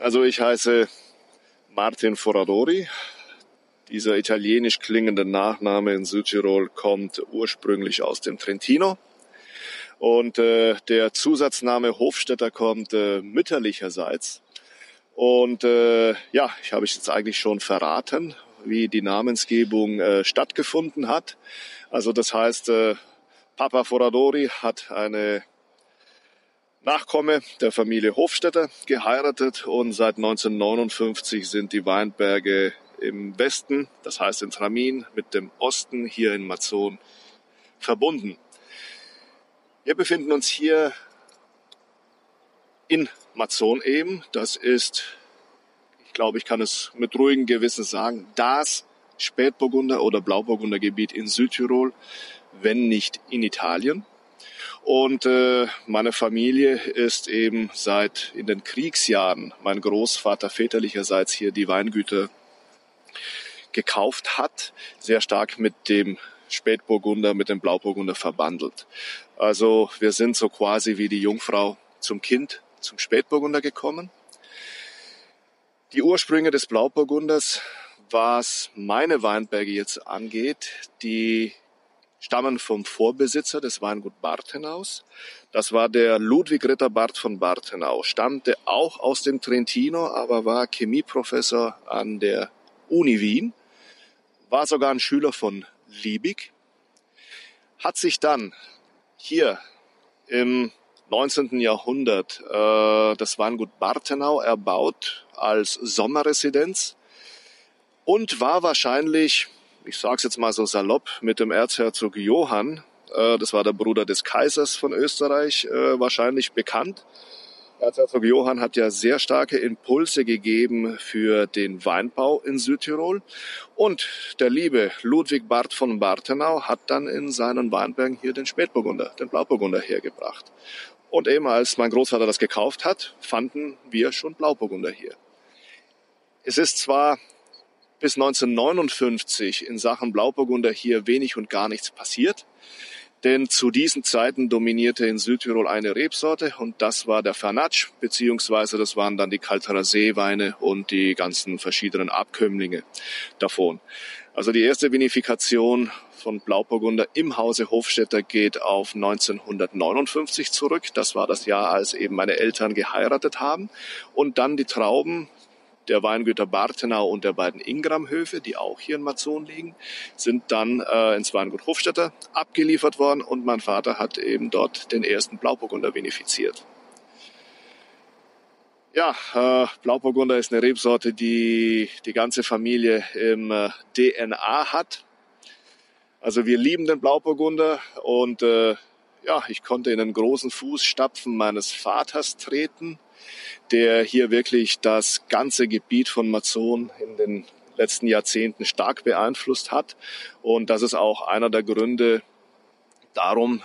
Also ich heiße Martin Foradori. Dieser italienisch klingende Nachname in Südtirol kommt ursprünglich aus dem Trentino. Und äh, der Zusatzname Hofstetter kommt äh, mütterlicherseits. Und äh, ja, ich habe es jetzt eigentlich schon verraten, wie die Namensgebung äh, stattgefunden hat. Also das heißt, äh, Papa Foradori hat eine Nachkomme der Familie Hofstetter geheiratet und seit 1959 sind die Weinberge im Westen, das heißt in Tramin, mit dem Osten hier in Mazon verbunden. Wir befinden uns hier in Mazon eben. Das ist, ich glaube, ich kann es mit ruhigem Gewissen sagen, das Spätburgunder oder Blauburgunder Gebiet in Südtirol, wenn nicht in Italien. Und äh, meine Familie ist eben seit in den Kriegsjahren, mein Großvater väterlicherseits hier die Weingüter gekauft hat, sehr stark mit dem Spätburgunder mit dem Blauburgunder verbandelt. Also wir sind so quasi wie die Jungfrau zum Kind, zum Spätburgunder gekommen. Die Ursprünge des Blauburgunders, was meine Weinberge jetzt angeht, die stammen vom Vorbesitzer des Weingut Barthenaus. Das war der Ludwig Ritter Bart von Barthenau, stammte auch aus dem Trentino, aber war Chemieprofessor an der Uni Wien, war sogar ein Schüler von Liebig, hat sich dann hier im 19. Jahrhundert äh, das Weingut Bartenau erbaut als Sommerresidenz und war wahrscheinlich, ich sage es jetzt mal so salopp, mit dem Erzherzog Johann, äh, das war der Bruder des Kaisers von Österreich, äh, wahrscheinlich bekannt Erzherzog Johann hat ja sehr starke Impulse gegeben für den Weinbau in Südtirol. Und der liebe Ludwig Barth von Bartenau hat dann in seinen Weinbergen hier den Spätburgunder, den Blauburgunder hergebracht. Und eben als mein Großvater das gekauft hat, fanden wir schon Blauburgunder hier. Es ist zwar bis 1959 in Sachen Blauburgunder hier wenig und gar nichts passiert. Denn zu diesen Zeiten dominierte in Südtirol eine Rebsorte und das war der Fernatsch, beziehungsweise das waren dann die Kalterer Seeweine und die ganzen verschiedenen Abkömmlinge davon. Also die erste Vinifikation von Blauburgunder im Hause Hofstetter geht auf 1959 zurück. Das war das Jahr, als eben meine Eltern geheiratet haben. Und dann die Trauben der Weingüter Bartenau und der beiden Ingram-Höfe, die auch hier in Mazon liegen, sind dann äh, ins Weingut Hofstetter abgeliefert worden und mein Vater hat eben dort den ersten Blauburgunder vinifiziert. Ja, äh, Blauburgunder ist eine Rebsorte, die die ganze Familie im äh, DNA hat. Also wir lieben den Blauburgunder und äh, ja, ich konnte in den großen Fußstapfen meines Vaters treten der hier wirklich das ganze Gebiet von Mazon in den letzten Jahrzehnten stark beeinflusst hat. Und das ist auch einer der Gründe darum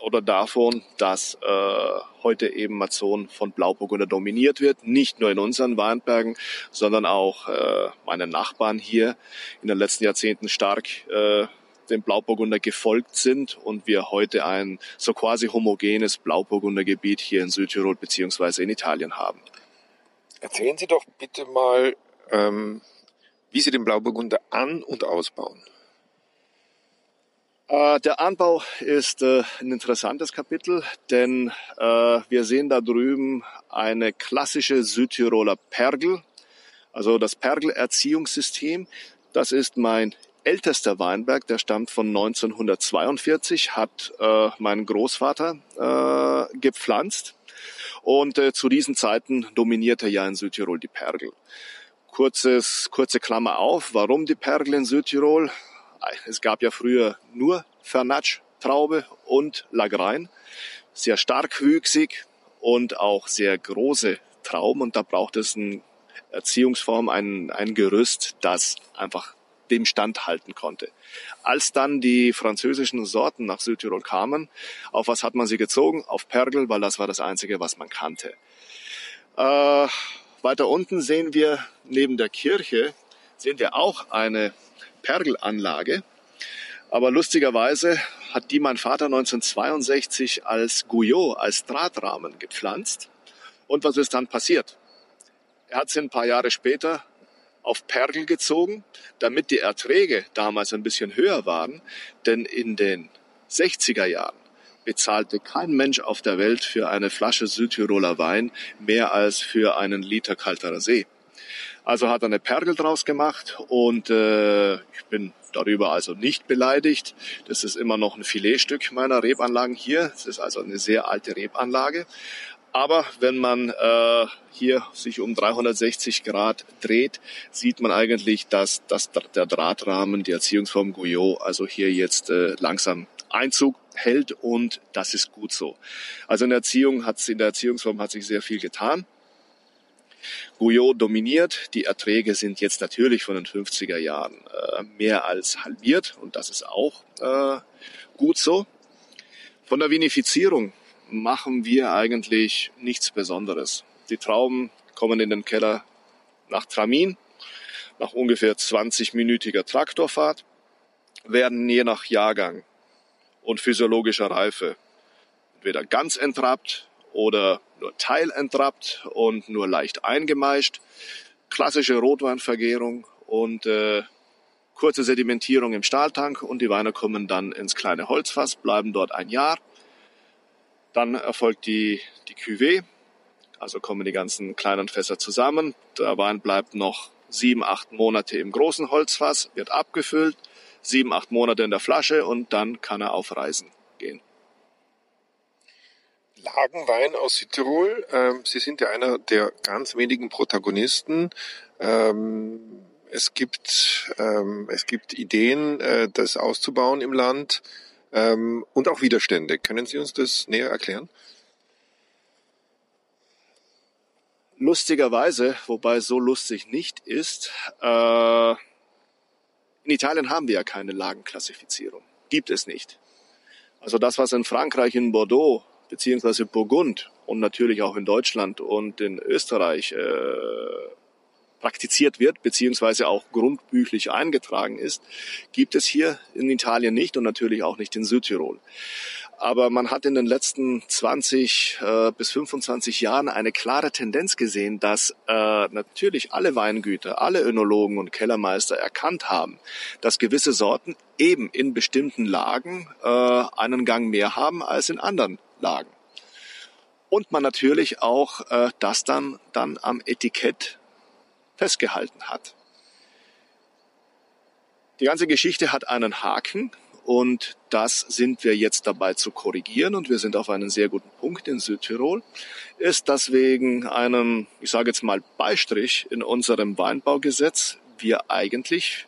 oder davon, dass äh, heute eben Mazon von Blauburgunder dominiert wird. Nicht nur in unseren Weinbergen, sondern auch äh, meine Nachbarn hier in den letzten Jahrzehnten stark äh, dem Blauburgunder gefolgt sind und wir heute ein so quasi homogenes Blauburgundergebiet hier in Südtirol beziehungsweise in Italien haben. Erzählen Sie doch bitte mal, ähm, wie Sie den Blauburgunder an- und ausbauen. Äh, der Anbau ist äh, ein interessantes Kapitel, denn äh, wir sehen da drüben eine klassische Südtiroler Pergel, also das Pergel-Erziehungssystem. Das ist mein ältester Weinberg, der stammt von 1942, hat äh, mein Großvater äh, gepflanzt. Und äh, zu diesen Zeiten dominierte ja in Südtirol die Pergel. Kurzes, kurze Klammer auf, warum die Pergel in Südtirol? Es gab ja früher nur Fernatsch, Traube und Lagrein. Sehr starkwüchsig und auch sehr große Trauben und da braucht es eine Erziehungsform, ein, ein Gerüst, das einfach dem Stand halten konnte. Als dann die französischen Sorten nach Südtirol kamen, auf was hat man sie gezogen? Auf Pergel, weil das war das Einzige, was man kannte. Äh, weiter unten sehen wir neben der Kirche, sehen wir auch eine Pergelanlage. Aber lustigerweise hat die mein Vater 1962 als Guyot, als Drahtrahmen gepflanzt. Und was ist dann passiert? er hat sie ein paar Jahre später auf Pergel gezogen, damit die Erträge damals ein bisschen höher waren, denn in den 60er Jahren bezahlte kein Mensch auf der Welt für eine Flasche Südtiroler Wein mehr als für einen Liter kalterer See. Also hat er eine Pergel draus gemacht und äh, ich bin darüber also nicht beleidigt. Das ist immer noch ein Filetstück meiner Rebanlagen hier. Es ist also eine sehr alte Rebanlage. Aber wenn man äh, hier sich um 360 Grad dreht, sieht man eigentlich, dass, dass der Drahtrahmen, die Erziehungsform Guyot, also hier jetzt äh, langsam Einzug hält und das ist gut so. Also in der Erziehung hat in der Erziehungsform hat sich sehr viel getan. Guyot dominiert. Die Erträge sind jetzt natürlich von den 50er Jahren äh, mehr als halbiert und das ist auch äh, gut so. Von der Vinifizierung machen wir eigentlich nichts Besonderes. Die Trauben kommen in den Keller nach Tramin, nach ungefähr 20-minütiger Traktorfahrt, werden je nach Jahrgang und physiologischer Reife entweder ganz entrappt oder nur teilentrappt und nur leicht eingemeischt. Klassische Rotweinvergärung und äh, kurze Sedimentierung im Stahltank und die Weine kommen dann ins kleine Holzfass, bleiben dort ein Jahr dann erfolgt die, die Cuvée, also kommen die ganzen kleinen Fässer zusammen. Der Wein bleibt noch sieben, acht Monate im großen Holzfass, wird abgefüllt, sieben, acht Monate in der Flasche und dann kann er auf Reisen gehen. Lagenwein aus Südtirol. Ähm, Sie sind ja einer der ganz wenigen Protagonisten. Ähm, es gibt, ähm, es gibt Ideen, äh, das auszubauen im Land ähm, und auch Widerstände. Können Sie uns das näher erklären? Lustigerweise, wobei so lustig nicht ist, äh, in Italien haben wir ja keine Lagenklassifizierung. Gibt es nicht. Also das, was in Frankreich, in Bordeaux, beziehungsweise Burgund und natürlich auch in Deutschland und in Österreich äh, praktiziert wird, beziehungsweise auch grundbüchlich eingetragen ist, gibt es hier in Italien nicht und natürlich auch nicht in Südtirol. Aber man hat in den letzten 20 äh, bis 25 Jahren eine klare Tendenz gesehen, dass äh, natürlich alle Weingüter, alle Önologen und Kellermeister erkannt haben, dass gewisse Sorten eben in bestimmten Lagen äh, einen Gang mehr haben als in anderen Lagen. Und man natürlich auch äh, das dann, dann am Etikett festgehalten hat. Die ganze Geschichte hat einen Haken und das sind wir jetzt dabei zu korrigieren und wir sind auf einen sehr guten Punkt in Südtirol, ist, dass wegen einem, ich sage jetzt mal Beistrich in unserem Weinbaugesetz wir eigentlich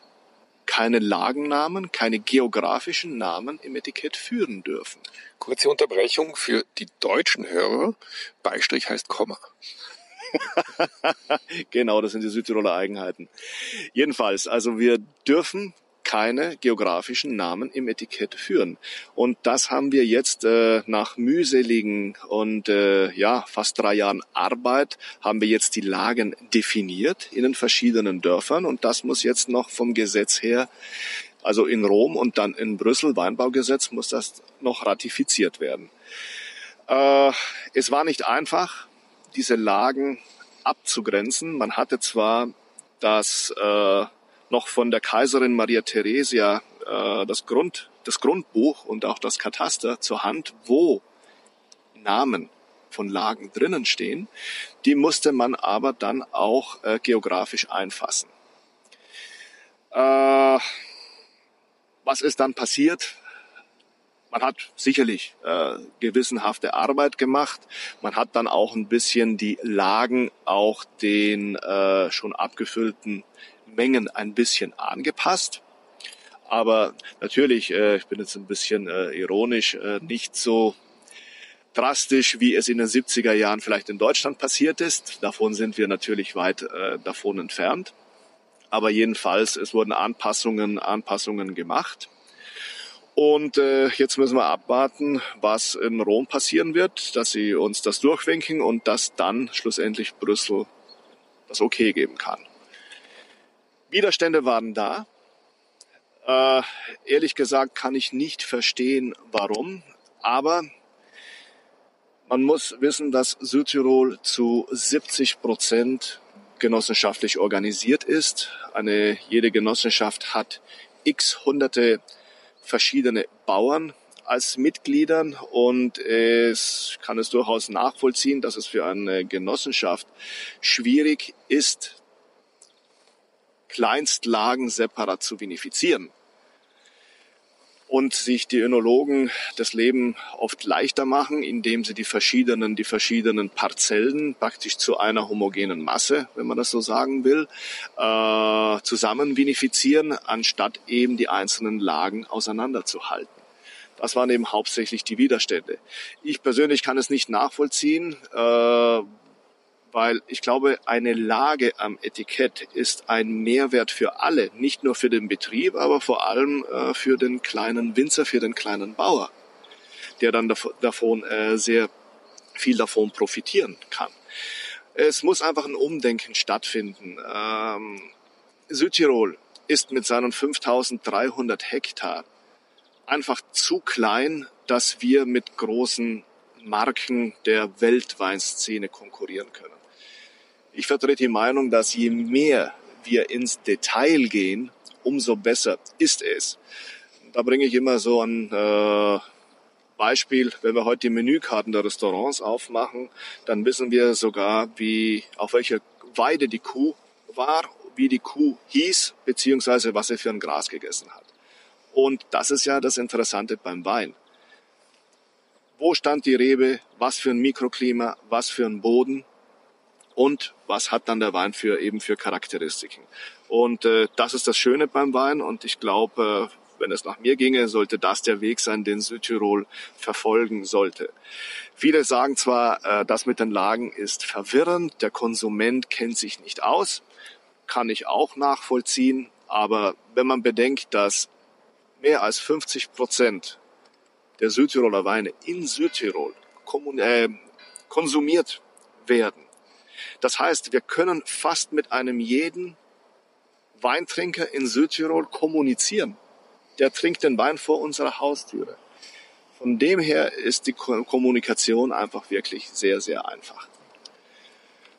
keine Lagennamen, keine geografischen Namen im Etikett führen dürfen. Kurze Unterbrechung für die deutschen Hörer. Beistrich heißt Komma. genau, das sind die Südtiroler Eigenheiten. Jedenfalls, also wir dürfen keine geografischen Namen im Etikett führen. Und das haben wir jetzt äh, nach mühseligen und äh, ja fast drei Jahren Arbeit haben wir jetzt die Lagen definiert in den verschiedenen Dörfern und das muss jetzt noch vom Gesetz her, also in Rom und dann in Brüssel Weinbaugesetz muss das noch ratifiziert werden. Äh, es war nicht einfach, diese Lagen abzugrenzen. Man hatte zwar das äh, noch von der Kaiserin Maria Theresia äh, das Grund, das Grundbuch und auch das Kataster zur Hand, wo Namen von Lagen drinnen stehen. Die musste man aber dann auch äh, geografisch einfassen. Äh, was ist dann passiert? Man hat sicherlich äh, gewissenhafte Arbeit gemacht. Man hat dann auch ein bisschen die Lagen auch den äh, schon abgefüllten Mengen ein bisschen angepasst. Aber natürlich, äh, ich bin jetzt ein bisschen äh, ironisch, äh, nicht so drastisch, wie es in den 70er Jahren vielleicht in Deutschland passiert ist. Davon sind wir natürlich weit äh, davon entfernt. Aber jedenfalls, es wurden Anpassungen, Anpassungen gemacht. Und äh, jetzt müssen wir abwarten, was in Rom passieren wird, dass sie uns das durchwinken und dass dann schlussendlich Brüssel das Okay geben kann. Widerstände waren da. Äh, ehrlich gesagt kann ich nicht verstehen, warum. Aber man muss wissen, dass Südtirol zu 70 Prozent genossenschaftlich organisiert ist. Eine, jede Genossenschaft hat x hunderte verschiedene Bauern als Mitgliedern und es kann es durchaus nachvollziehen, dass es für eine Genossenschaft schwierig ist, Kleinstlagen separat zu vinifizieren und sich die Önologen das Leben oft leichter machen, indem sie die verschiedenen, die verschiedenen Parzellen praktisch zu einer homogenen Masse, wenn man das so sagen will, äh, zusammen vinifizieren, anstatt eben die einzelnen Lagen auseinanderzuhalten. Das waren eben hauptsächlich die Widerstände. Ich persönlich kann es nicht nachvollziehen, äh, weil ich glaube, eine Lage am Etikett ist ein Mehrwert für alle, nicht nur für den Betrieb, aber vor allem äh, für den kleinen Winzer, für den kleinen Bauer, der dann davon äh, sehr viel davon profitieren kann. Es muss einfach ein Umdenken stattfinden. Ähm, Südtirol ist mit seinen 5300 Hektar einfach zu klein, dass wir mit großen Marken der Weltweinszene konkurrieren können. Ich vertrete die Meinung, dass je mehr wir ins Detail gehen, umso besser ist es. Da bringe ich immer so ein äh, Beispiel, wenn wir heute die Menükarten der Restaurants aufmachen, dann wissen wir sogar, wie auf welcher Weide die Kuh war, wie die Kuh hieß, beziehungsweise was sie für ein Gras gegessen hat. Und das ist ja das Interessante beim Wein. Wo stand die Rebe? Was für ein Mikroklima? Was für ein Boden? Und was hat dann der Wein für eben für Charakteristiken. Und äh, das ist das Schöne beim Wein und ich glaube, äh, wenn es nach mir ginge, sollte das der Weg sein, den Südtirol verfolgen sollte. Viele sagen zwar, äh, das mit den Lagen ist verwirrend, der Konsument kennt sich nicht aus, kann ich auch nachvollziehen, aber wenn man bedenkt, dass mehr als 50 Prozent der Südtiroler Weine in Südtirol äh, konsumiert werden, das heißt, wir können fast mit einem jeden Weintrinker in Südtirol kommunizieren. Der trinkt den Wein vor unserer Haustüre. Von dem her ist die Kommunikation einfach wirklich sehr, sehr einfach.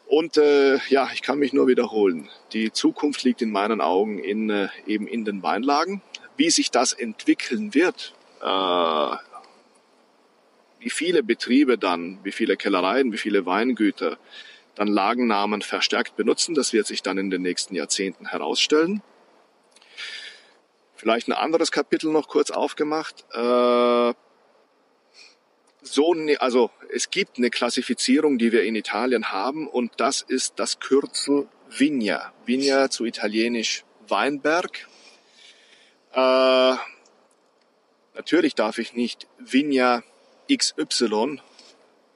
Und äh, ja, ich kann mich nur wiederholen. Die Zukunft liegt in meinen Augen in, äh, eben in den Weinlagen. Wie sich das entwickeln wird, äh, wie viele Betriebe dann, wie viele Kellereien, wie viele Weingüter dann Lagennamen verstärkt benutzen. Das wird sich dann in den nächsten Jahrzehnten herausstellen. Vielleicht ein anderes Kapitel noch kurz aufgemacht. Äh, so, ne, also es gibt eine Klassifizierung, die wir in Italien haben, und das ist das Kürzel Vigna. Vigna zu italienisch Weinberg. Äh, natürlich darf ich nicht Vigna XY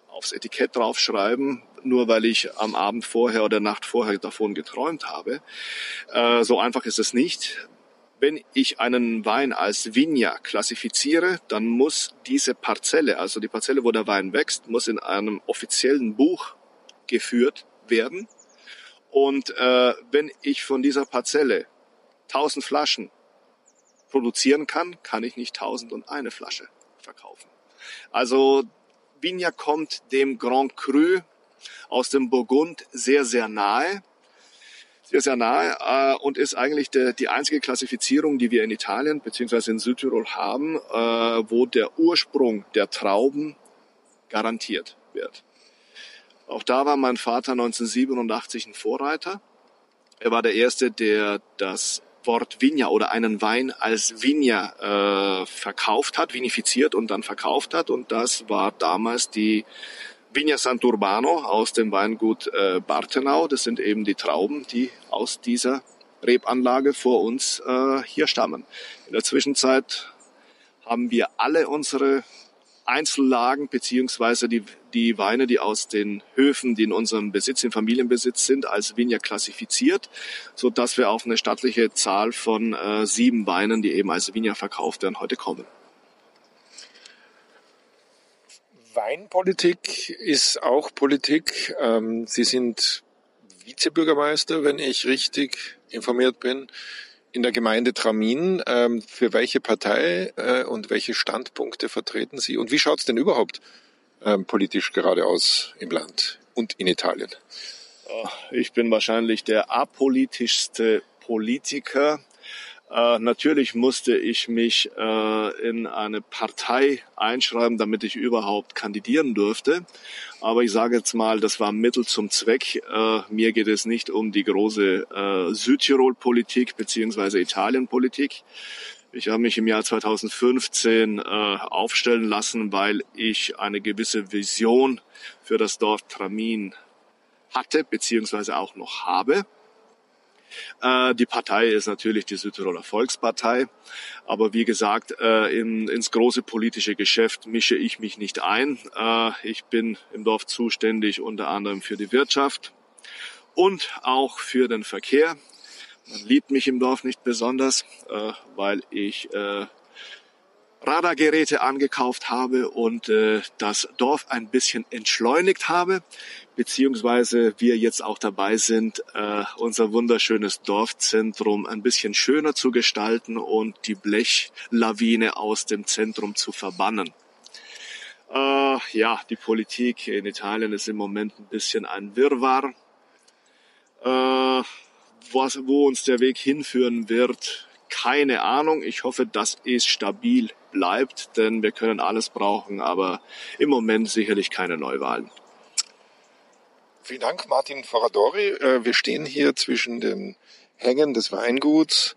aufs Etikett draufschreiben, nur weil ich am Abend vorher oder Nacht vorher davon geträumt habe. Äh, so einfach ist es nicht. Wenn ich einen Wein als Vigna klassifiziere, dann muss diese Parzelle, also die Parzelle, wo der Wein wächst, muss in einem offiziellen Buch geführt werden. Und äh, wenn ich von dieser Parzelle 1000 Flaschen produzieren kann, kann ich nicht 1001 Flasche verkaufen. Also Vigna kommt dem Grand Cru aus dem Burgund sehr, sehr nahe. Sehr, sehr nahe äh, und ist eigentlich der, die einzige Klassifizierung, die wir in Italien bzw. in Südtirol haben, äh, wo der Ursprung der Trauben garantiert wird. Auch da war mein Vater 1987 ein Vorreiter. Er war der Erste, der das Wort Vigna oder einen Wein als Vigna äh, verkauft hat, vinifiziert und dann verkauft hat. Und das war damals die Vigna Sant'Urbano aus dem Weingut äh, Bartenau. Das sind eben die Trauben, die aus dieser Rebanlage vor uns äh, hier stammen. In der Zwischenzeit haben wir alle unsere Einzellagen beziehungsweise die, die Weine, die aus den Höfen, die in unserem Besitz, im Familienbesitz sind, als Vigna klassifiziert, so dass wir auf eine stattliche Zahl von äh, sieben Weinen, die eben als Vigna verkauft werden, heute kommen. Weinpolitik ist auch Politik. Ähm, Sie sind Vizebürgermeister, wenn ich richtig informiert bin, in der Gemeinde Tramin. Ähm, für welche Partei äh, und welche Standpunkte vertreten Sie? Und wie schaut es denn überhaupt ähm, politisch gerade aus im Land und in Italien? Ich bin wahrscheinlich der apolitischste Politiker. Äh, natürlich musste ich mich äh, in eine Partei einschreiben, damit ich überhaupt kandidieren durfte. Aber ich sage jetzt mal, das war Mittel zum Zweck. Äh, mir geht es nicht um die große äh, Südtirol-Politik beziehungsweise Italien-Politik. Ich habe mich im Jahr 2015 äh, aufstellen lassen, weil ich eine gewisse Vision für das Dorf Tramin hatte beziehungsweise auch noch habe. Äh, die Partei ist natürlich die Südtiroler Volkspartei. Aber wie gesagt, äh, in, ins große politische Geschäft mische ich mich nicht ein. Äh, ich bin im Dorf zuständig unter anderem für die Wirtschaft und auch für den Verkehr. Man liebt mich im Dorf nicht besonders, weil ich Radargeräte angekauft habe und äh, das Dorf ein bisschen entschleunigt habe, beziehungsweise wir jetzt auch dabei sind, äh, unser wunderschönes Dorfzentrum ein bisschen schöner zu gestalten und die Blechlawine aus dem Zentrum zu verbannen. Äh, ja, die Politik in Italien ist im Moment ein bisschen ein Wirrwarr. Äh, was, wo uns der Weg hinführen wird, keine Ahnung. Ich hoffe, dass es stabil bleibt, denn wir können alles brauchen, aber im Moment sicherlich keine Neuwahlen. Vielen Dank, Martin Ferradori. Äh, wir stehen hier zwischen den Hängen des Weinguts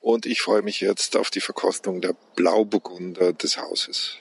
und ich freue mich jetzt auf die Verkostung der Blauburgunder des Hauses.